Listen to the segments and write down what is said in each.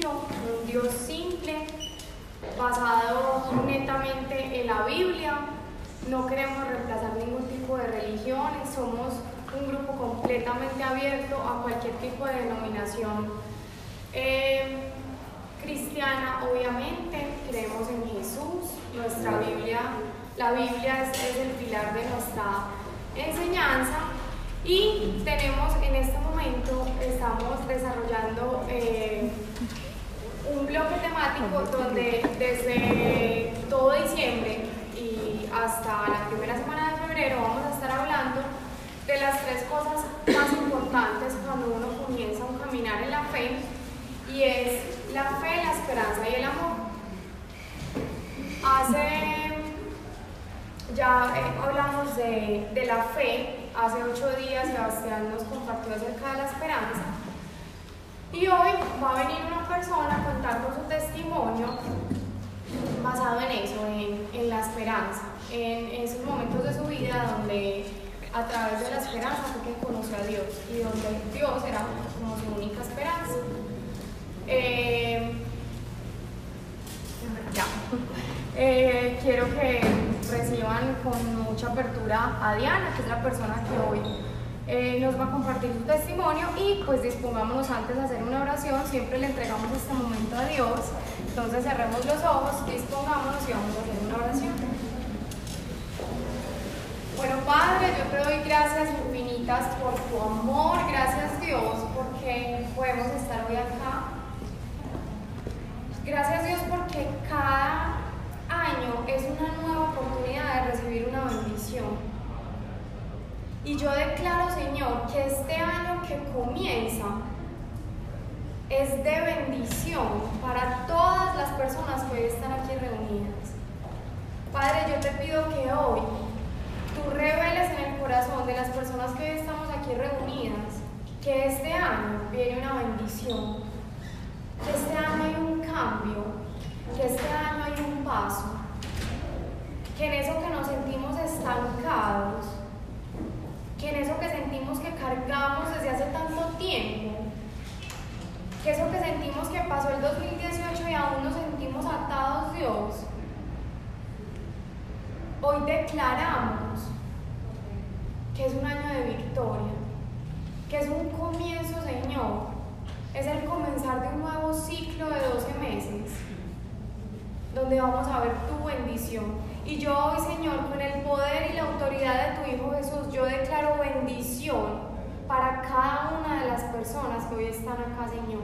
sencillo, un Dios simple, basado netamente en la Biblia. No queremos reemplazar ningún tipo de religiones, somos un grupo completamente abierto a cualquier tipo de denominación eh, cristiana, obviamente, creemos en Jesús, nuestra Biblia, la Biblia es, el pilar de nuestra enseñanza. Y tenemos en este momento, estamos desarrollando eh, un bloque temático donde desde todo diciembre y hasta la primera semana de febrero vamos a estar hablando de las tres cosas más importantes cuando uno comienza a caminar en la fe y es la fe, la esperanza y el amor. Hace, ya eh, hablamos de, de la fe, hace ocho días Sebastián nos compartió acerca de la esperanza y hoy va a venir una persona a contarnos su testimonio basado en eso, en, la esperanza, en, esos momentos de su vida donde a través de la esperanza fue que conoció a Dios y donde Dios era como su única esperanza. Eh, eh, quiero que reciban con mucha apertura a Diana, que es la persona que hoy eh, nos va a compartir su testimonio y pues dispongámonos antes a hacer una oración, siempre le entregamos este momento a Dios, entonces cerremos los ojos, dispongámonos y vamos a hacer una oración. Bueno Padre, yo te doy gracias infinitas por tu amor, gracias Dios porque podemos estar hoy acá Gracias Dios porque cada año es una nueva oportunidad de recibir una bendición. Y yo declaro, Señor, que este año que comienza es de bendición para todas las personas que hoy están aquí reunidas. Padre, yo te pido que hoy tú reveles en el corazón de las personas que hoy estamos aquí reunidas que este año viene una bendición que este año hay un cambio, que este año hay un paso, que en eso que nos sentimos estancados, que en eso que sentimos que cargamos desde hace tanto tiempo, que eso que sentimos que pasó el 2018 y aún nos sentimos atados, Dios, hoy declaramos que es un año de victoria, que es un comienzo, Señor, es el comenzar de un nuevo ciclo de 12 meses, donde vamos a ver tu bendición. Y yo hoy, Señor, con el poder y la autoridad de tu Hijo Jesús, yo declaro bendición para cada una de las personas que hoy están acá, Señor.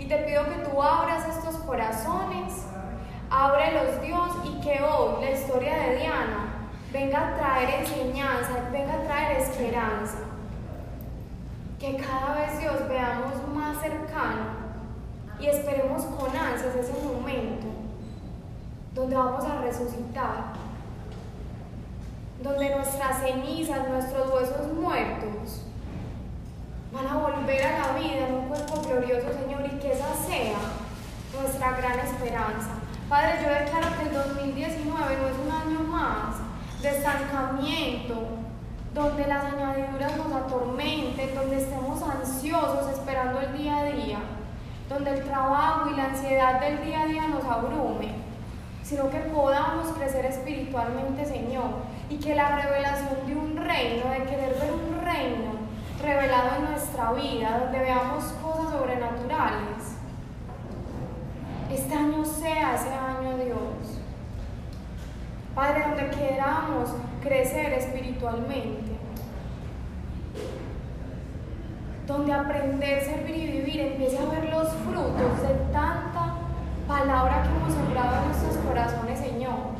Y te pido que tú abras estos corazones, ábrelos Dios y que hoy la historia de Diana venga a traer enseñanza, venga a traer esperanza que cada vez Dios veamos más cercano y esperemos con ansias ese momento donde vamos a resucitar, donde nuestras cenizas, nuestros huesos muertos van a volver a la vida en un cuerpo glorioso, Señor, y que esa sea nuestra gran esperanza. Padre, yo declaro que el 2019 no es un año más de estancamiento, donde las añadiduras nos atormenten, donde estemos ansiosos esperando el día a día, donde el trabajo y la ansiedad del día a día nos abrume, sino que podamos crecer espiritualmente, Señor, y que la revelación de un reino, de querer ver un reino revelado en nuestra vida, donde veamos cosas sobrenaturales, este año sea ese año, Dios. Padre, donde queramos crecer espiritualmente. Donde aprender, servir y vivir empiece a ver los frutos de tanta palabra que hemos sembrado en nuestros corazones, Señor.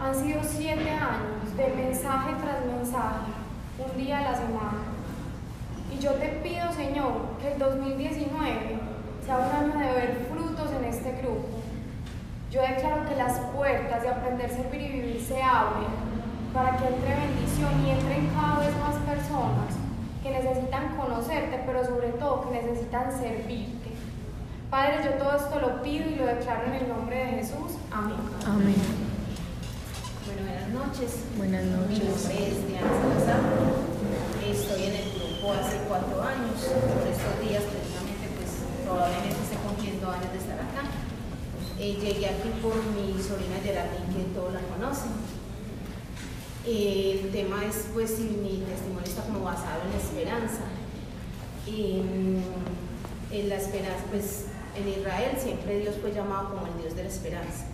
Han sido siete años de mensaje tras mensaje, un día a la semana. Y yo te pido, Señor, que el 2019 sea un año de ver frutos en este grupo yo declaro que las puertas de aprender, servir y vivir se abren para que entre bendición y entren cada vez más personas que necesitan conocerte, pero sobre todo que necesitan servirte. Padre, yo todo esto lo pido y lo declaro en el nombre de Jesús. Amén. Amén. Bueno, buenas noches. Buenas noches. Mi nombre es Diana Salazar. Estoy en el grupo hace cuatro años. Por estos días, precisamente, pues probablemente se cinco años de estar acá. Eh, llegué aquí por mi sobrina Geraldine, que todos la conocen. Eh, el tema es, pues, si mi testimonio está como basado en la esperanza. En, en la esperanza, pues, en Israel siempre Dios fue llamado como el Dios de la esperanza,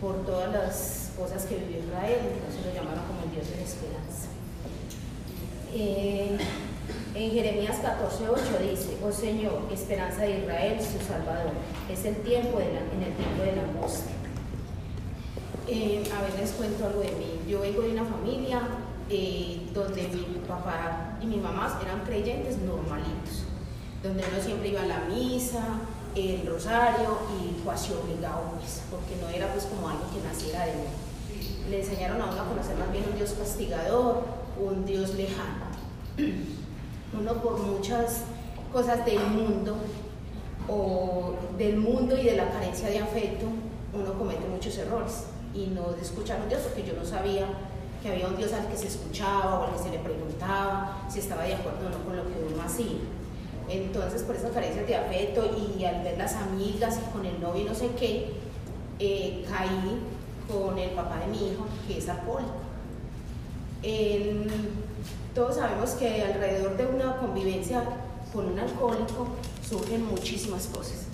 por todas las cosas que vivió Israel, entonces lo llamaron como el Dios de la esperanza. Eh, en Jeremías 14:8 dice, oh Señor, esperanza de Israel, su Salvador, es el tiempo de la, en el tiempo de la angustia. Eh, a ver, les cuento algo de mí. Yo vengo de una familia eh, donde mi papá y mi mamá eran creyentes normalitos, donde uno siempre iba a la misa, el rosario y cuasi obligado, pues, porque no era pues como algo que naciera de mí. Le enseñaron a uno a conocer más bien un Dios castigador, un Dios lejano. Uno por muchas cosas del mundo o del mundo y de la carencia de afecto, uno comete muchos errores y no de escuchar un Dios porque yo no sabía que había un Dios al que se escuchaba o al que se le preguntaba si estaba de acuerdo o no con lo que uno hacía. Entonces, por esas carencias de afecto y al ver las amigas y con el novio y no sé qué, eh, caí con el papá de mi hijo, que es alcohólico. todos sabemos que alrededor de una convivencia con un alcohólico surgen muchísimas cosas.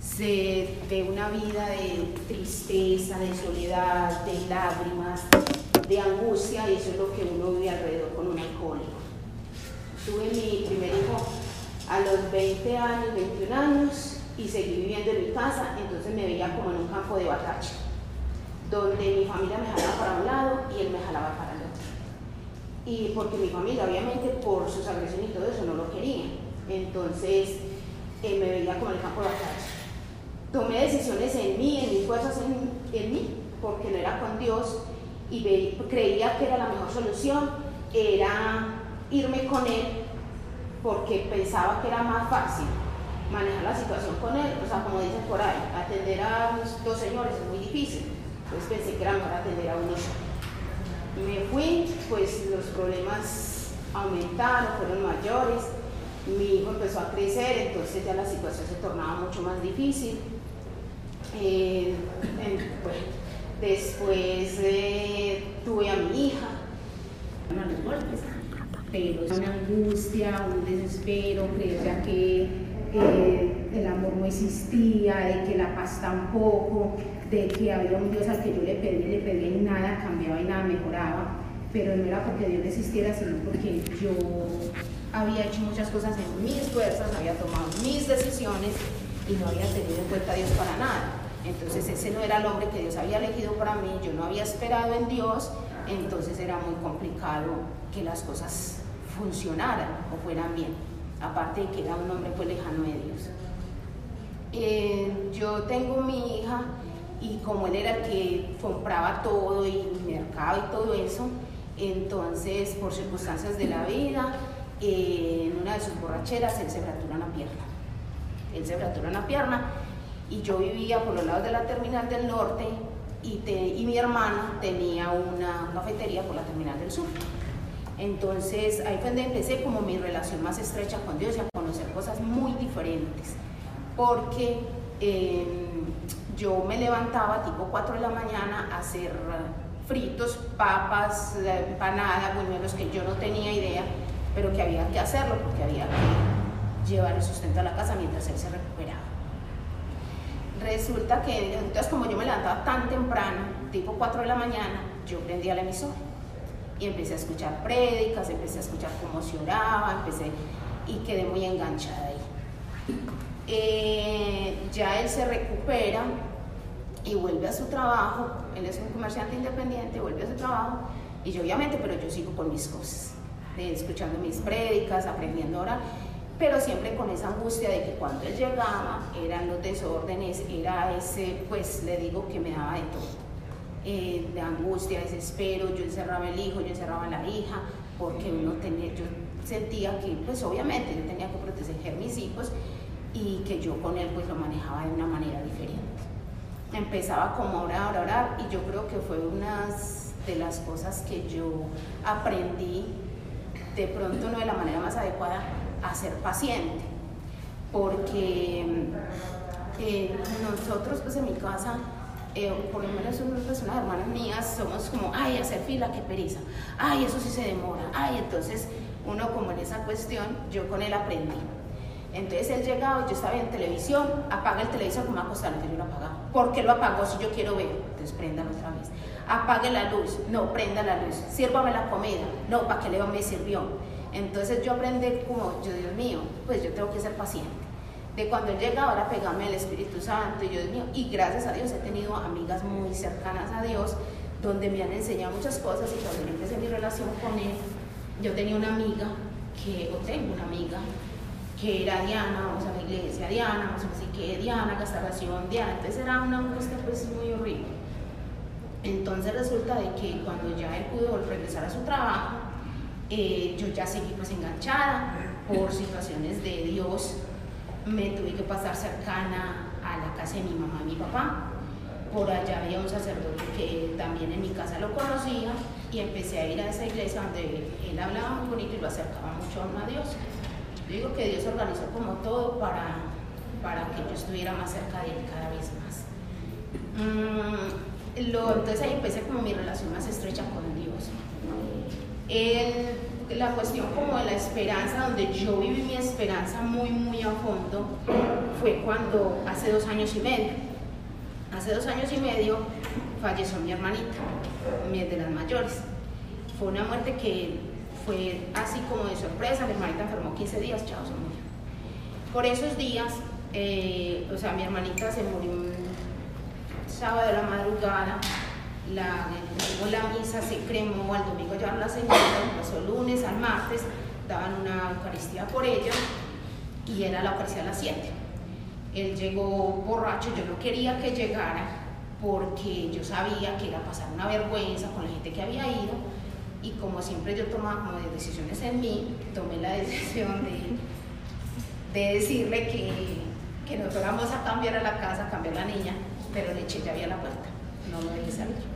Se ve una vida de tristeza, de soledad, de lágrimas, de angustia, y eso es lo que uno vive alrededor con un alcohólico. Tuve mi primer hijo a los 20 años, 21 años y seguí viviendo en mi casa, entonces me veía como en un campo de batalla, donde mi familia me jalaba para un lado y él me jalaba para el otro. Y porque mi familia, obviamente, por sus agresiones y todo eso, no lo quería. Entonces, él me veía como en el campo de batalla. Tomé decisiones en mí, en mis fuerzas en, en mí, porque no era con Dios y creía que era la mejor solución, era irme con él porque pensaba que era más fácil manejar la situación con él, o sea, como dicen por ahí, atender a dos señores es muy difícil, entonces pensé que era mejor atender a uno solo. Me fui, pues los problemas aumentaron, fueron mayores, mi hijo empezó a crecer, entonces ya la situación se tornaba mucho más difícil. Eh, después eh, tuve a mi hija, golpes pero una angustia, un desespero, creer que el amor no existía, de que la paz tampoco, de que había un Dios al que yo le pedí, le pedí y nada cambiaba y nada mejoraba, pero no era porque Dios existiera, sino porque yo había hecho muchas cosas en mis fuerzas, había tomado mis decisiones y no había tenido en cuenta a Dios para nada. Entonces ese no era el hombre que Dios había elegido para mí, yo no había esperado en Dios, entonces era muy complicado que las cosas funcionaran o fueran bien, aparte de que era un hombre pues lejano de Dios. Eh, yo tengo mi hija y como él era el que compraba todo y mercado y todo eso, entonces por circunstancias de la vida, eh, en una de sus borracheras él se fractura una pierna. Él se fractura una pierna y yo vivía por los lados de la terminal del norte y, y mi hermana tenía una cafetería por la terminal del sur. Entonces ahí fue donde empecé como mi relación más estrecha con Dios y a conocer cosas muy diferentes, porque em, yo me levantaba tipo 4 de la mañana a hacer fritos, papas, empanadas, buñuelos que yo no tenía idea, pero que había que hacerlo porque había que llevar el sustento a la casa mientras él se recuperaba. Resulta que entonces como yo me levantaba tan temprano, tipo 4 de la mañana, yo prendía la emisora y empecé a escuchar prédicas, empecé a escuchar cómo se oraba, empecé y quedé muy enganchada ahí. Eh, ya él se recupera y vuelve a su trabajo, él es un comerciante independiente, vuelve a su trabajo y yo obviamente, pero yo sigo con mis cosas, escuchando mis prédicas, aprendiendo a orar, pero siempre con esa angustia de que cuando él llegaba eran los desórdenes, era ese, pues le digo que me daba de todo eh, de angustia, desespero, yo encerraba el hijo, yo encerraba la hija, porque uno tenía, yo sentía que, pues obviamente yo tenía que proteger a mis hijos y que yo con él pues lo manejaba de una manera diferente. Empezaba como orar, a orar y yo creo que fue una de las cosas que yo aprendí, de pronto no de la manera más adecuada, a ser paciente, porque eh, nosotros pues en mi casa, eh, por lo menos unas hermanas mías, somos como, ay, hacer fila, qué pereza, ay, eso sí se demora, ay, entonces uno como en esa cuestión, yo con él aprendí. Entonces él llegaba, yo estaba en televisión, apaga el televisor, como acostar, yo lo apagaba. ¿Por qué lo apagó si yo quiero ver? Entonces préndalo otra vez. Apague la luz, no, prenda la luz. Sírvame la comida, no, ¿para qué le me sirvió? Entonces yo aprendí como, yo Dios mío, pues yo tengo que ser paciente. De cuando llega ahora pegarme el Espíritu Santo y yo mío, y gracias a Dios he tenido amigas muy cercanas a Dios donde me han enseñado muchas cosas y cuando yo empecé mi relación con él, yo tenía una amiga que, o tengo una amiga que era Diana, vamos a la iglesia, Diana, vamos a decir que Diana, castración, Diana, entonces era una angustia pues muy horrible. Entonces resulta de que cuando ya él pudo regresar a su trabajo, eh, yo ya seguí pues enganchada por situaciones de Dios, me tuve que pasar cercana a la casa de mi mamá y mi papá, por allá había un sacerdote que también en mi casa lo conocía y empecé a ir a esa iglesia donde él hablaba muy bonito y lo acercaba mucho a Dios. Yo digo que Dios organizó como todo para, para que yo estuviera más cerca de él cada vez más. Mm, entonces ahí empecé como mi relación más estrecha con Dios. El, la cuestión como de la esperanza, donde yo viví mi esperanza muy, muy a fondo, fue cuando hace dos años y medio, hace dos años y medio falleció mi hermanita, de las mayores. Fue una muerte que fue así como de sorpresa, mi hermanita enfermó 15 días, chao, se murió. Por esos días, eh, o sea, mi hermanita se murió un sábado de la madrugada, la, la misa se cremó, al domingo ya la señora, pasó lunes al martes, daban una Eucaristía por ella y era la Eucaristía a las 7. Él llegó borracho, yo no quería que llegara porque yo sabía que iba a pasar una vergüenza con la gente que había ido y como siempre yo tomaba decisiones en mí, tomé la decisión de, de decirle que, que nos fuéramos a cambiar a la casa, cambiar la niña, pero le eché llave a la puerta, no lo dejé salir.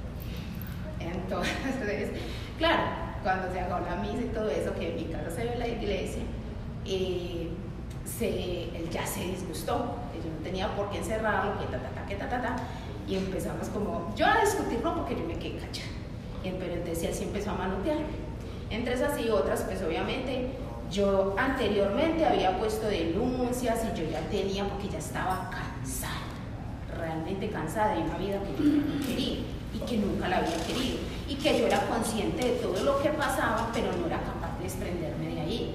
Entonces, claro, cuando se haga la misa y todo eso, que en mi casa se ve la iglesia, eh, se, él ya se disgustó, yo no tenía por qué encerrarlo, que ta, ta, ta, que ta, ta, ta, y empezamos como, yo a discutirlo porque yo me quedé cachada, pero entonces él sí empezó a manotear. Entre esas y otras, pues obviamente yo anteriormente había puesto denuncias y yo ya tenía, porque ya estaba cansada, realmente cansada de una vida que yo no quería y que nunca la había querido y que yo era consciente de todo lo que pasaba, pero no era capaz de desprenderme de ahí.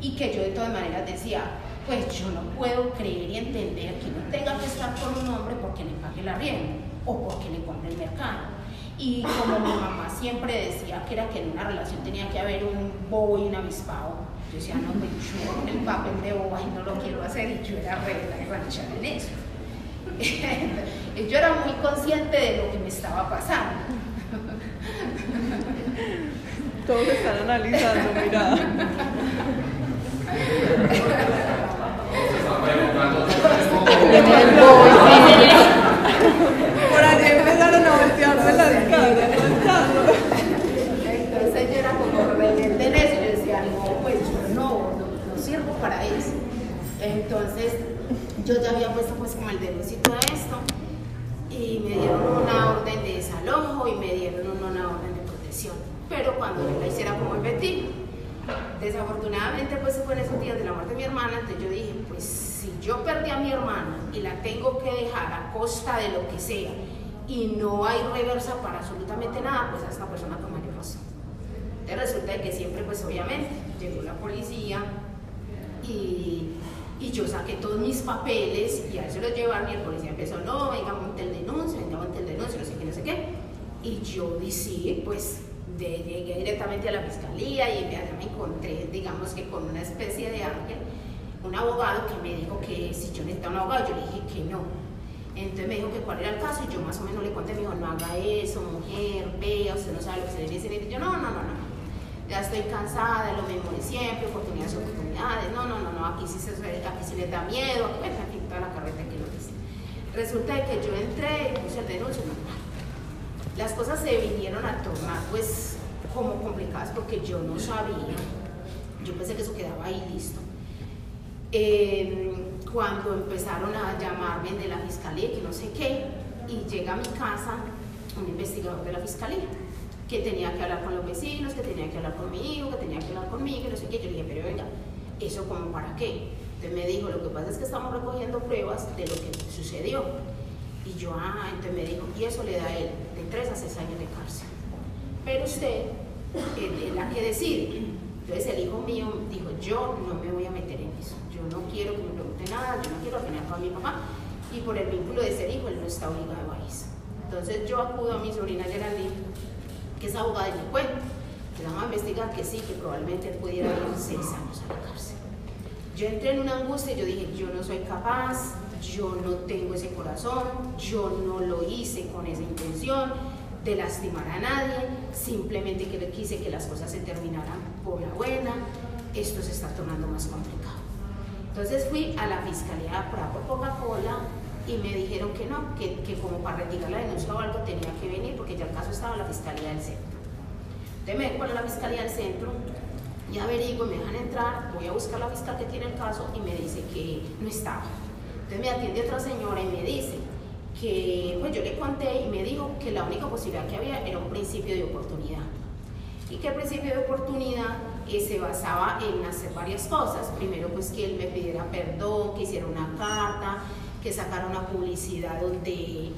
Y que yo de todas maneras decía, pues yo no puedo creer y entender que no tenga que estar con un hombre porque le pague la rienda o porque le compre el mercado. Y como mi mamá siempre decía que era que en una relación tenía que haber un bobo y un avispado, yo decía, no, me pues yo el papel de boba y no lo quiero hacer y yo era regla y ranchar en eso. yo era muy consciente de lo que me estaba pasando. Todos están analizando, mira. Por allí empezaron a voltearse las caras, Entonces yo era como rebelde en eso, yo decía, no, pues yo no, no, no sirvo para eso. Entonces yo ya había puesto pues como el denuncio y todo esto y me dieron una orden de desalojo y me dieron una orden de protección. Pero cuando yo la hiciera como el Betín, desafortunadamente pues fue en esos días de la muerte de mi hermana, entonces yo dije, pues si yo perdí a mi hermana y la tengo que dejar a costa de lo que sea y no hay reversa para absolutamente nada, pues a esta persona tomaría razón. Entonces resulta que siempre pues obviamente llegó la policía y y yo saqué todos mis papeles y a eso los llevaron y el policía empezó, no, venga, monte el denuncio, venga, monte el denuncio, no sé qué, no sé qué. Y yo dije, pues llegué directamente a la fiscalía y ya me encontré, digamos que con una especie de ángel, un abogado que me dijo que si yo necesitaba un abogado, yo le dije que no. Entonces me dijo que cuál era el caso y yo más o menos le conté, me dijo, no haga eso, mujer, vea, usted no sabe lo que se debe decir. Y yo, no, no, no ya estoy cansada de lo mismo de siempre, oportunidades, oportunidades, no, no, no, no, aquí sí, se, aquí sí les da miedo, aquí, aquí toda la carreta que lo dice. Resulta que yo entré y puse el normal. Las cosas se vinieron a tornar pues como complicadas porque yo no sabía, yo pensé que eso quedaba ahí listo. Eh, cuando empezaron a llamarme de la fiscalía, que no sé qué, y llega a mi casa un investigador de la fiscalía que tenía que hablar con los vecinos, que tenía que hablar con mi hijo, que tenía que hablar conmigo, que no sé qué. Yo le dije, pero venga, ¿eso como para qué? Entonces me dijo, lo que pasa es que estamos recogiendo pruebas de lo que sucedió. Y yo, ah, entonces me dijo, y eso le da a él de 3 a 6 años de cárcel. Pero usted es la que decide. Entonces el hijo mío dijo, yo no me voy a meter en eso. Yo no quiero que me pregunte nada, yo no quiero afinar con mi papá. Y por el vínculo de ser hijo, él no está obligado a eso. Entonces yo acudo a mi sobrina Geraldine que es abogada y me cuenta. que vamos a investigar que sí, que probablemente pudiera ir seis años a la cárcel. Yo entré en una angustia y yo dije, yo no soy capaz, yo no tengo ese corazón, yo no lo hice con esa intención de lastimar a nadie, simplemente que quise que las cosas se terminaran por la buena, esto se está tornando más complicado. Entonces fui a la fiscalía por Coca-Cola y me dijeron que no, que, que, como para retirar la denuncia o algo tenía que venir porque ya el caso estaba en la Fiscalía del Centro. Entonces me voy a la Fiscalía del Centro y averiguo, me dejan entrar, voy a buscar la fiscal que tiene el caso y me dice que no estaba. Entonces me atiende otra señora y me dice que, pues yo le conté y me dijo que la única posibilidad que había era un principio de oportunidad. Y que el principio de oportunidad eh, se basaba en hacer varias cosas. Primero, pues que él me pidiera perdón, que hiciera una carta, que sacara una publicidad donde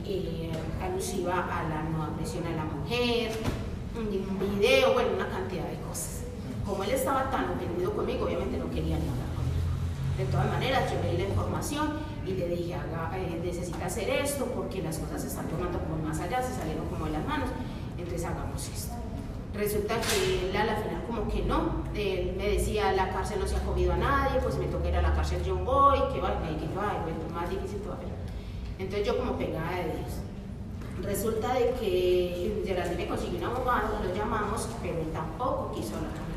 eh, alusiva a la no agresión a la mujer, un video, bueno, una cantidad de cosas. Como él estaba tan ofendido conmigo, obviamente no quería ni hablar conmigo. De todas maneras, yo leí la información y le dije, eh, necesita hacer esto porque las cosas se están tomando como más allá, se salieron como de las manos, entonces hagamos esto. Resulta que él a la final como que no, él me decía la cárcel no se ha comido a nadie, pues me toca ir a la cárcel John Boy, que va, y que yo, ay, bueno, más difícil todavía. Entonces yo como pegada de Dios. Resulta de que Geraldine me consiguió un abogado, lo llamamos, pero él tampoco quiso hablar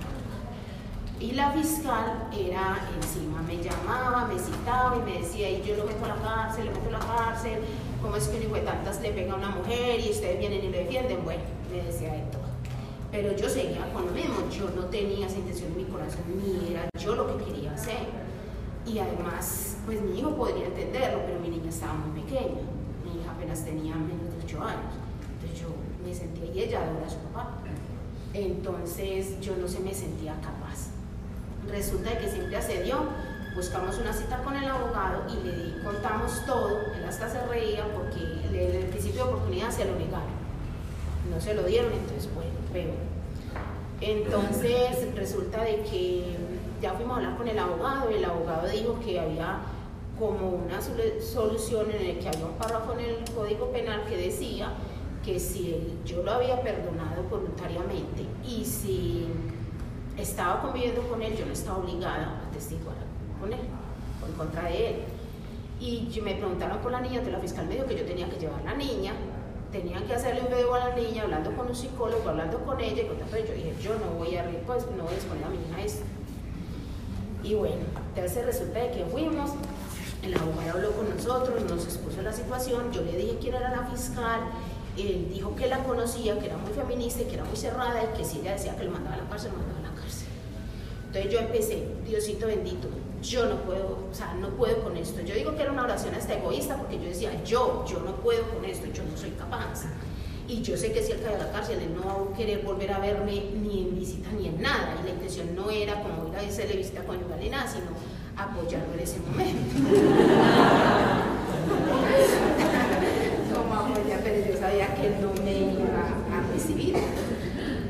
y la fiscal era encima, me llamaba, me citaba y me decía, y yo lo meto a la cárcel, lo meto a la cárcel, ¿cómo es que un hijo de tantas le pega a una mujer y ustedes vienen y lo defienden? Bueno, me decía de todo. Pero yo seguía con lo mismo, yo no tenía esa intención en mi corazón, ni era yo lo que quería hacer. Y además, pues mi hijo podría entenderlo, pero mi niña estaba muy pequeña, mi hija apenas tenía menos de 8 años. Entonces yo me sentía, y ella adora a su papá. Entonces yo no se me sentía capaz. Resulta que siempre accedió, buscamos una cita con el abogado y le contamos todo, él hasta se reía porque el, el principio de oportunidad se lo negaron. No se lo dieron, entonces bueno, entonces resulta de que ya fuimos a hablar con el abogado y el abogado dijo que había como una solución en el que había un párrafo en el Código Penal que decía que si yo lo había perdonado voluntariamente y si estaba conviviendo con él, yo no estaba obligada a testiguar con él, o en contra de él. Y me preguntaron por la niña, de la fiscal me dijo que yo tenía que llevar a la niña tenían que hacerle un video a la niña, hablando con un psicólogo, hablando con ella, y con yo dije, yo no voy a, pues, no voy a exponer a mi hija esto. Y bueno, entonces resulta de que fuimos, el abogado habló con nosotros, nos expuso la situación, yo le dije quién era la fiscal, él dijo que la conocía, que era muy feminista y que era muy cerrada y que si ella decía que lo mandaba a la cárcel, lo mandaba a la cárcel. Entonces yo empecé, Diosito bendito, yo no puedo, o sea, no puedo con esto. Yo digo que era una oración hasta egoísta porque yo decía, yo, yo no puedo con esto, yo no soy capaz. Y yo sé que si él cae a la cárcel, él no va a querer volver a verme ni en visita ni en nada. Y la intención no era como ir a hacerle visita con ni nada, sino apoyarlo en ese momento. como apoyar, pero yo sabía que él no me iba a recibir.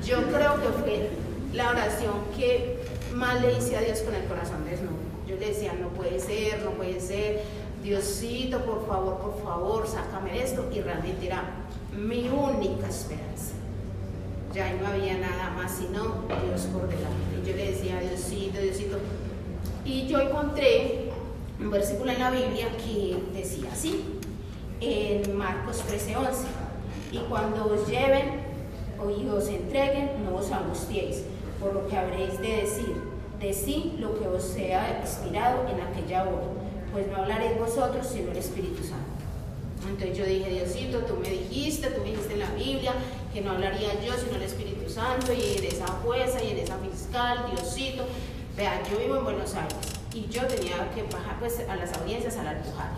Yo creo que fue la oración que más le hice a Dios con el corazón desnudo yo le decía, no puede ser, no puede ser, Diosito, por favor, por favor, sácame esto. Y realmente era mi única esperanza. Ya no había nada más sino Dios por delante. Y yo le decía, Diosito, Diosito. Y yo encontré un versículo en la Biblia que decía así, en Marcos 13:11. Y cuando os lleven o os entreguen, no os angustiéis por lo que habréis de decir de sí lo que os sea inspirado en aquella hora, pues no hablaréis vosotros sino el Espíritu Santo. Entonces yo dije, Diosito, tú me dijiste, tú me dijiste en la Biblia que no hablaría yo sino el Espíritu Santo y en esa jueza y en esa fiscal, Diosito. Vean, yo vivo en Buenos Aires y yo tenía que bajar pues, a las audiencias al alpujar.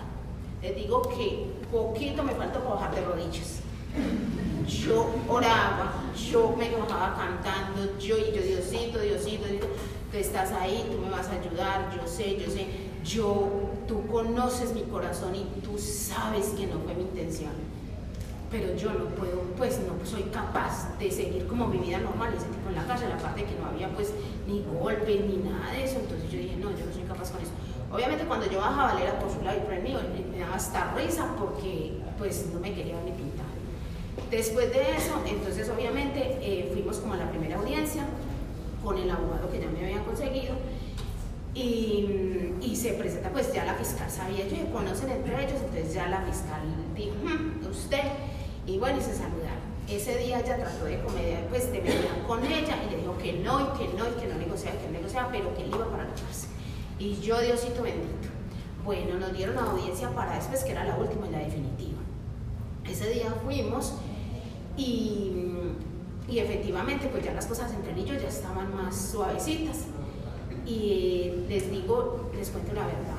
Les digo que poquito me falta para bajar de rodillas. Yo oraba, yo me bajaba cantando, yo y yo, Diosito, Diosito, Diosito, tú estás ahí, tú me vas a ayudar, yo sé, yo sé, yo, tú conoces mi corazón y tú sabes que no fue mi intención pero yo no puedo, pues no soy capaz de seguir como mi vida normal, ese tipo en la calle, la parte que no había pues ni golpe ni nada de eso, entonces yo dije, no, yo no soy capaz con eso. Obviamente cuando yo bajaba, él era por su lado y por el mío, me daba hasta risa porque pues no me quería ni pintar. Después de eso, entonces obviamente eh, fuimos como a la primera audiencia con el abogado que ya me habían conseguido y, y, se presenta pues ya la fiscal sabía ellos conocen entre ellos entonces ya la fiscal dijo hmm, usted y bueno, y se saludaron. Ese día ella trató de comer, pues de mediar con ella y le dijo que no, y que no, y que no negociaba, que no negociaba, pero que él iba para la cárcel. Y yo, Diosito bendito. Bueno, nos dieron la audiencia para después, que era la última y la definitiva. Ese día fuimos y, y efectivamente, pues ya las cosas entre ellos ya estaban más suavecitas. Y les digo, les cuento la verdad.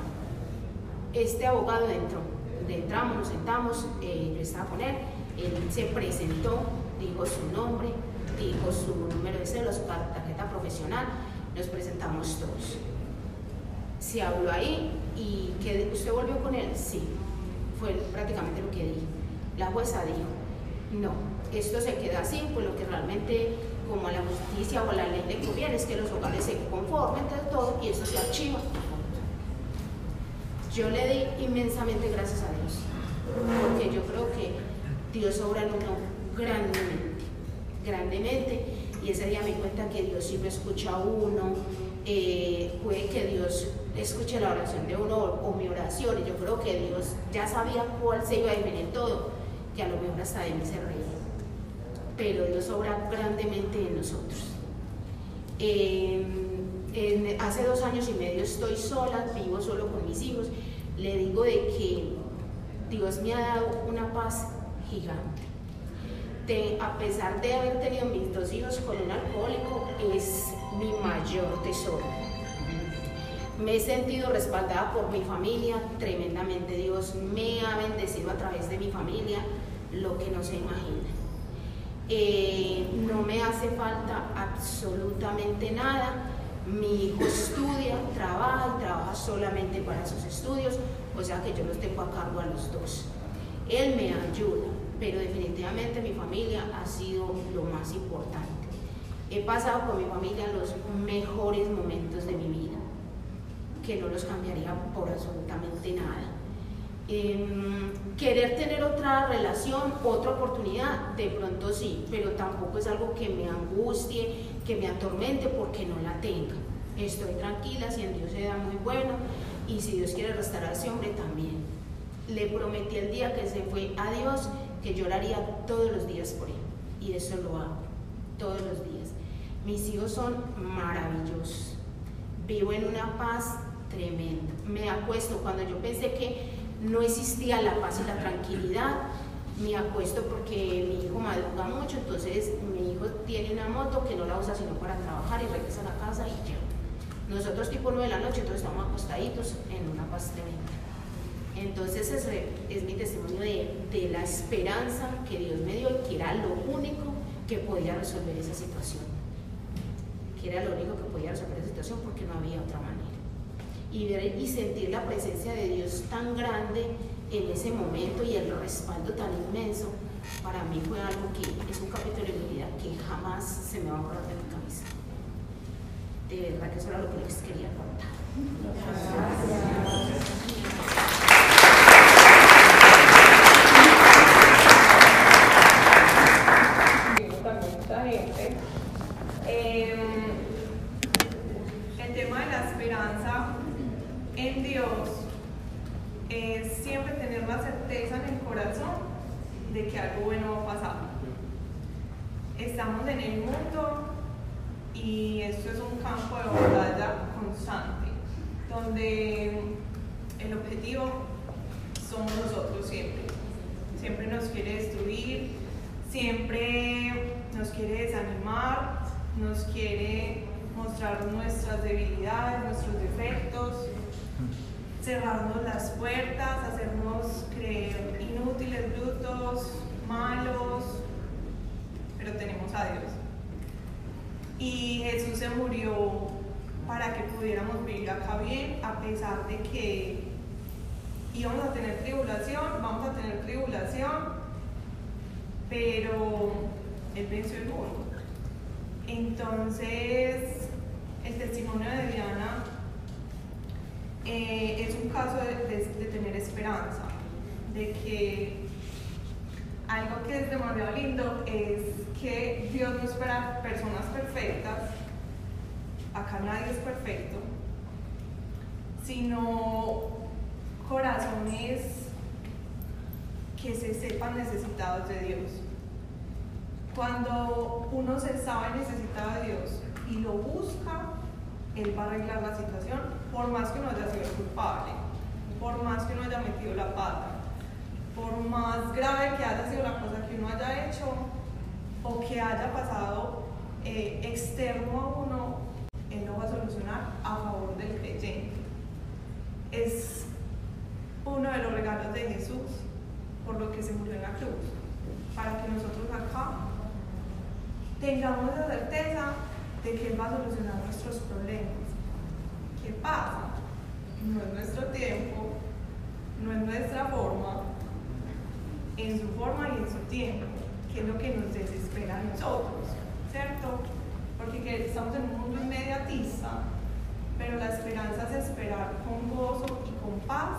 Este abogado entró, entramos, nos sentamos, eh, yo estaba con él él se presentó, dijo su nombre, dijo su número de cédula, su tarjeta profesional, nos presentamos todos. Se habló ahí y que usted volvió con él, sí, fue prácticamente lo que dije. La jueza dijo, no, esto se queda así, pues lo que realmente como la justicia o la ley le conviene es que los hogares se conformen de todo y eso se archiva. Yo le di inmensamente gracias a Dios, porque yo creo que Dios obra en uno grandemente, grandemente. Y ese día me cuenta que Dios sí me escucha a uno, eh, puede que Dios escuche la oración de uno o, mi oración. Y yo creo que Dios ya sabía cuál se iba a definir todo, que a lo mejor hasta de mí se reía. Pero Dios obra grandemente en nosotros. Em, hace dos años y medio estoy sola, vivo solo con mis hijos. Le digo de que Dios me ha dado una paz gigante. a pesar de haber tenido mis dos hijos con un alcohólico, es mi mayor tesoro. Me he sentido respaldada por mi familia tremendamente. Dios me ha bendecido a través de mi familia lo que no se imagina. Eh, no me hace falta absolutamente nada. Mi hijo estudia, trabaja y trabaja solamente para sus estudios, o sea que yo los tengo a cargo a los dos. Él me ayuda, pero definitivamente mi familia ha sido lo más importante. He pasado con mi familia los mejores momentos de mi vida, que no los cambiaría por absolutamente nada. Em, querer tener otra relación, otra oportunidad, de pronto sí, pero tampoco es algo que me angustie, que me atormente porque no la tenga. Estoy tranquila, si en Dios se da muy bueno y si Dios quiere restaurar a ese hombre también le prometí el día que se fue a Dios que lloraría todos los días por él. Y eso lo hago, todos los días. Mis hijos son maravillosos. Vivo en una paz tremenda. Me acuesto cuando yo pensé que no existía la paz y la tranquilidad. Me acuesto porque mi hijo madruga mucho, entonces mi hijo tiene una moto que no la usa sino para trabajar y regresa a la casa y ya. Nosotros tipo 9 de la noche, entonces estamos acostaditos en una paz tremenda. Entonces ese es mi testimonio de, la esperanza que Dios me dio y que era lo único que podía resolver esa situación. Que era lo único que podía resolver esa situación porque no había otra manera. Y ver y sentir la presencia de Dios tan grande en ese momento y el respaldo tan inmenso, para mí fue algo que es un capítulo de mi vida que jamás se me va a borrar de mi cabeza. De verdad que eso era lo que les quería contar Dios es siempre tener la certeza en el corazón de que algo bueno va a pasar. Estamos en el mundo y esto es un campo de batalla constante, donde el objetivo somos nosotros siempre. Siempre nos quiere destruir, siempre nos quiere desanimar, nos quiere mostrar nuestras debilidades, nuestros defectos, cerrarnos las puertas, hacernos creer inútiles, brutos, malos, pero tenemos a Dios. Y Jesús se murió para que pudiéramos vivir acá bien, a pesar de que íbamos a tener tribulación, vamos a tener tribulación, pero Él venció el mundo. Entonces, el testimonio de Diana eh, es un caso de, de, tener esperanza, de que algo que es demasiado lindo es que Dios no espera personas perfectas, acá nadie es perfecto, sino corazones que se sepan necesitados de Dios. Cuando uno se sabe necesitado de Dios y lo busca, Él va a arreglar la situación, por más que uno haya sido culpable, por más que uno haya metido la pata, por más grave que haya sido la cosa que uno haya hecho o que haya pasado eh, externo a uno, Él lo va a solucionar a favor del creyente. Es uno de los regalos de Jesús por lo que se murió en la cruz, para que nosotros acá tengamos la certeza de que Él va a solucionar nuestros problemas. ¿Qué pasa? No es nuestro tiempo, no es nuestra forma, en su forma y en su tiempo, que es lo que nos desespera a nosotros, ¿cierto? Porque estamos en un mundo inmediatista, pero la esperanza es esperar con gozo y con paz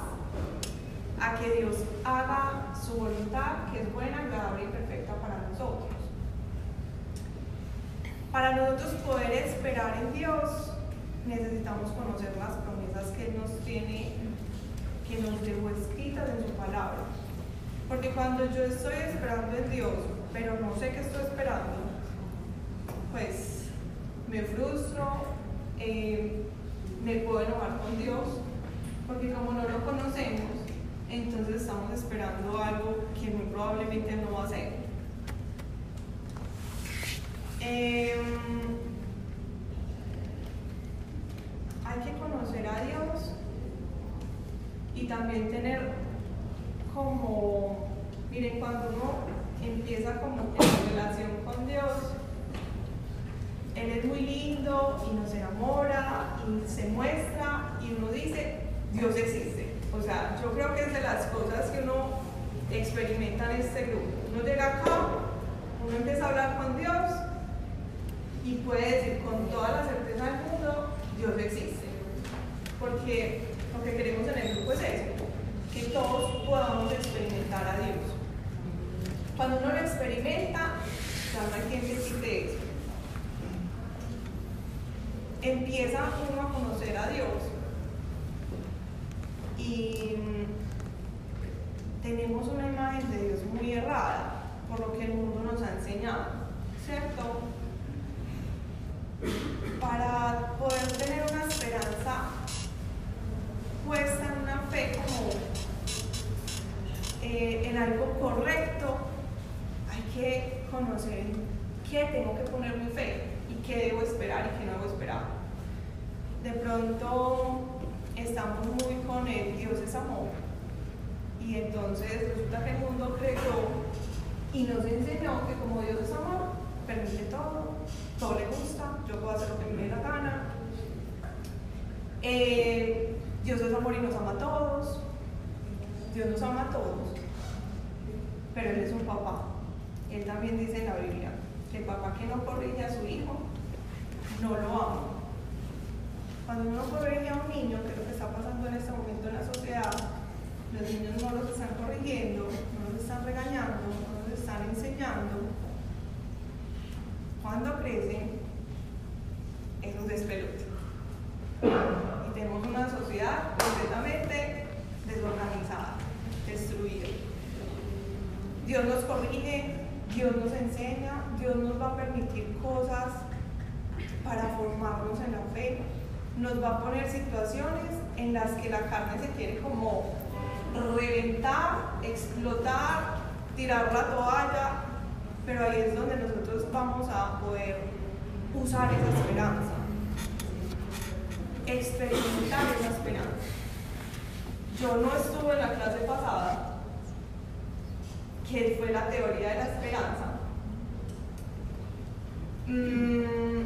a que Dios haga su voluntad, que es buena, agradable y perfecta para nosotros. Para nosotros poder esperar en Dios, necesitamos conocer las promesas que Él nos tiene, que nos dejó escritas en su palabra. Porque cuando yo estoy esperando en Dios, pero no sé qué estoy esperando, pues me frustro, eh, me puedo enojar con Dios, porque como no lo conocemos, entonces estamos esperando algo que muy probablemente no va a ser. Eh, hay que conocer a Dios y también tener como, miren, cuando uno empieza como en relación con Dios, Él es muy lindo y nos enamora y se muestra y uno dice, Dios existe. O sea, yo creo que es de las cosas que uno experimenta en este grupo. Uno llega acá, uno empieza a hablar con Dios y puede decir con toda la certeza del mundo, Dios existe. Porque lo que queremos en el grupo es eso, que todos podamos experimentar a Dios. Cuando uno lo experimenta, ya no hay quien te quite eso. Empieza uno a conocer a Dios y tenemos una imagen de Dios muy errada por lo que el mundo nos ha enseñado, ¿cierto? Para poder tener una esperanza puesta en una fe como eh, en algo correcto, hay que conocer qué tengo que poner mi fe y qué debo esperar y qué no debo esperar. De pronto estamos muy con el Dios es amor. Y entonces resulta que el mundo creyó y nos enseñó que como Dios es amor, permite todo, todo le gusta, yo puedo hacer lo que me dé la gana. Eh, Dios es amor y nos ama a todos. Dios nos ama a todos. Pero Él es un papá. Él también dice en la Biblia el papá que no corrige a su hijo no lo ama. Cuando uno corrige a un niño, que es lo que está pasando en este momento en la sociedad, los niños no los están corrigiendo, no los están regañando, no los están enseñando. Cuando crecen, es un despelote. Y tenemos una sociedad completamente desorganizada, destruida. Dios nos corrige, Dios nos enseña, Dios nos va a permitir cosas para formarnos en la fe, nos va a poner situaciones en las que la carne se quiere como reventar, explotar, tirar la toalla, pero ahí es donde nosotros vamos a poder usar esa esperanza. experimentar esa esperanza. Yo no estuve en la clase pasada, que fue la teoría de la esperanza. Mm,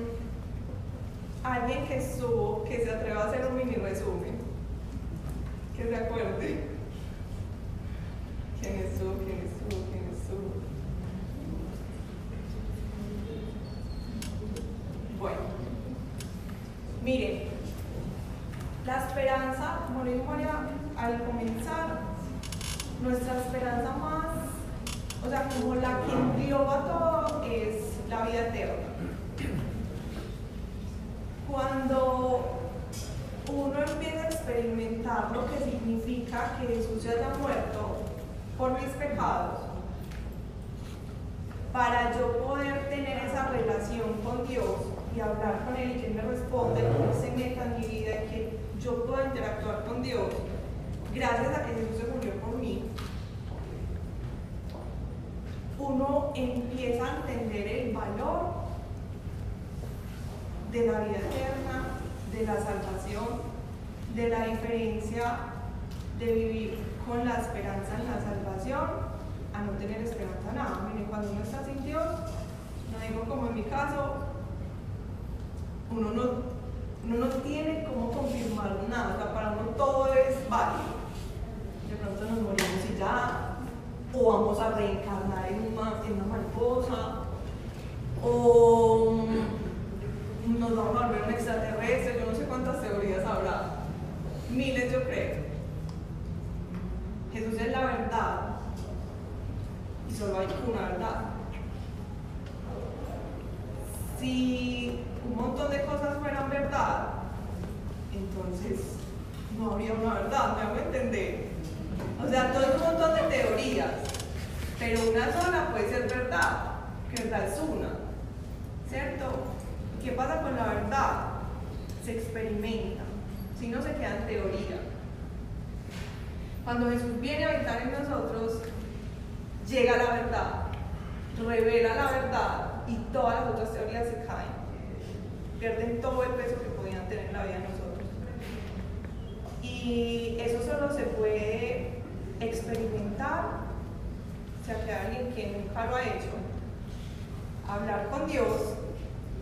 alguien que estuvo, que se atreva a hacer un mini resumen, que se acuerde. ¿Quién estuvo? ¿Quién estuvo? ¿Quién estuvo? Bueno, miren, la esperanza, como María al comenzar, nuestra esperanza más, o sea, como la que engloba todo es la vida eterna. Cuando uno empieza a experimentar lo que significa que Jesús se haya muerto por mis pecados, para yo poder tener esa relación con Dios y hablar con Él y que Él me responde, que Él se meta en mi vida y que yo pueda interactuar con Dios, gracias a que Jesús se murió por mí, uno empieza a entender el valor de la vida eterna, de la salvación, de la diferencia de vivir con la esperanza en la salvación a no tener esperanza nada. Miren, cuando uno está sin Dios, no digo como en mi caso, uno no, no tiene cómo confirmar nada, o sea, para uno todo es válido. De pronto nos morimos y ya, o vamos a reencarnar en una, en una mariposa, o nos vamos a volver un extraterrestre, yo no sé cuántas teorías habrá, miles yo creo. Jesús es la verdad y solo hay una verdad. Si un montón de cosas fueran verdad, entonces no habría una verdad, me hago entender. O sea, todo es un montón de teorías, pero una sola puede ser verdad, que verdad es una, ¿cierto? ¿Qué pasa con la verdad? Se experimenta, si no se queda en teoría. Cuando Jesús viene a habitar en nosotros, llega la verdad, revela la verdad y todas las otras teorías se caen. Pierden todo el peso que podían tener en la vida de nosotros. Y eso solo se puede experimentar, o sea, que alguien que nunca lo ha hecho, hablar con Dios,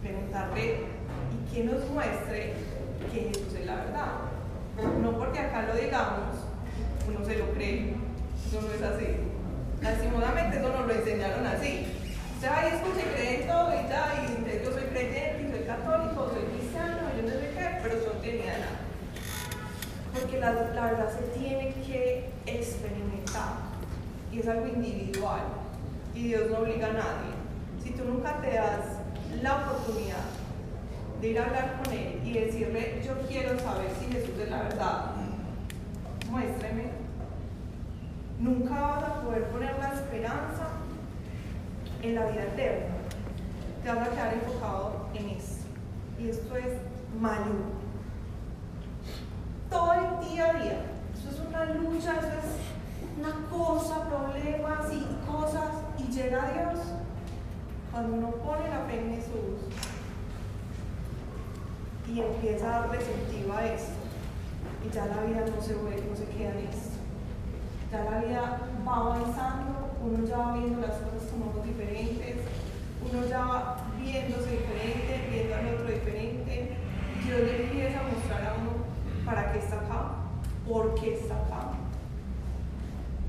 preguntarle y que nos muestre que Jesús es la verdad. No porque acá digamos, uno se lo cree, eso no es así. Lastimosamente eso nos lo enseñaron así. Usted va y escucha y todo y ya, y yo soy creyente, y soy católico, soy cristiano, yo no sé qué, pero eso no tiene nada. Porque la verdad se tiene que experimentar y es algo individual y Dios no obliga a nadie. Si tú nunca te das la oportunidad de ir a hablar con Él y decirle, yo quiero saber si Jesús es la verdad, muéstreme. Nunca vas a poder poner la esperanza en la vida eterna. Te vas a quedar enfocado en esto. Y esto es maluco. Todo el día a día. Eso es una lucha, eso es una cosa, problemas y cosas. Y llega a Dios cuando uno pone la fe en Jesús y empieza a darle sentido a esto. Y ya la vida no se, vuelve, no se queda en esto. Ya la vida va avanzando, uno ya va viendo las cosas como diferentes, uno ya va viéndose diferente, viendo al otro diferente. Dios le empieza a mostrar a uno para qué está acá, por qué está acá.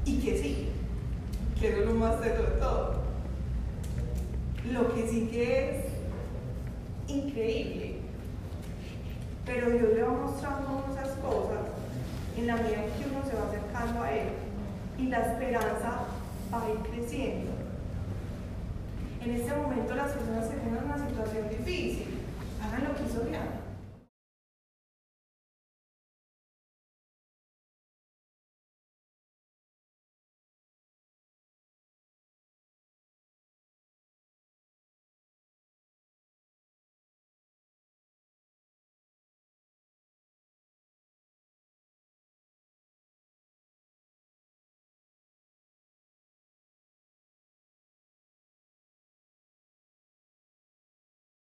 Y que sí, que es lo más de todo. Lo que sí que es increíble. Pero Dios le va mostrando esas cosas en la medida en que uno se va acercando a Él y la esperanza va a ir creciendo. En este momento las personas que tienen una situación difícil, hagan lo que hizo Diana.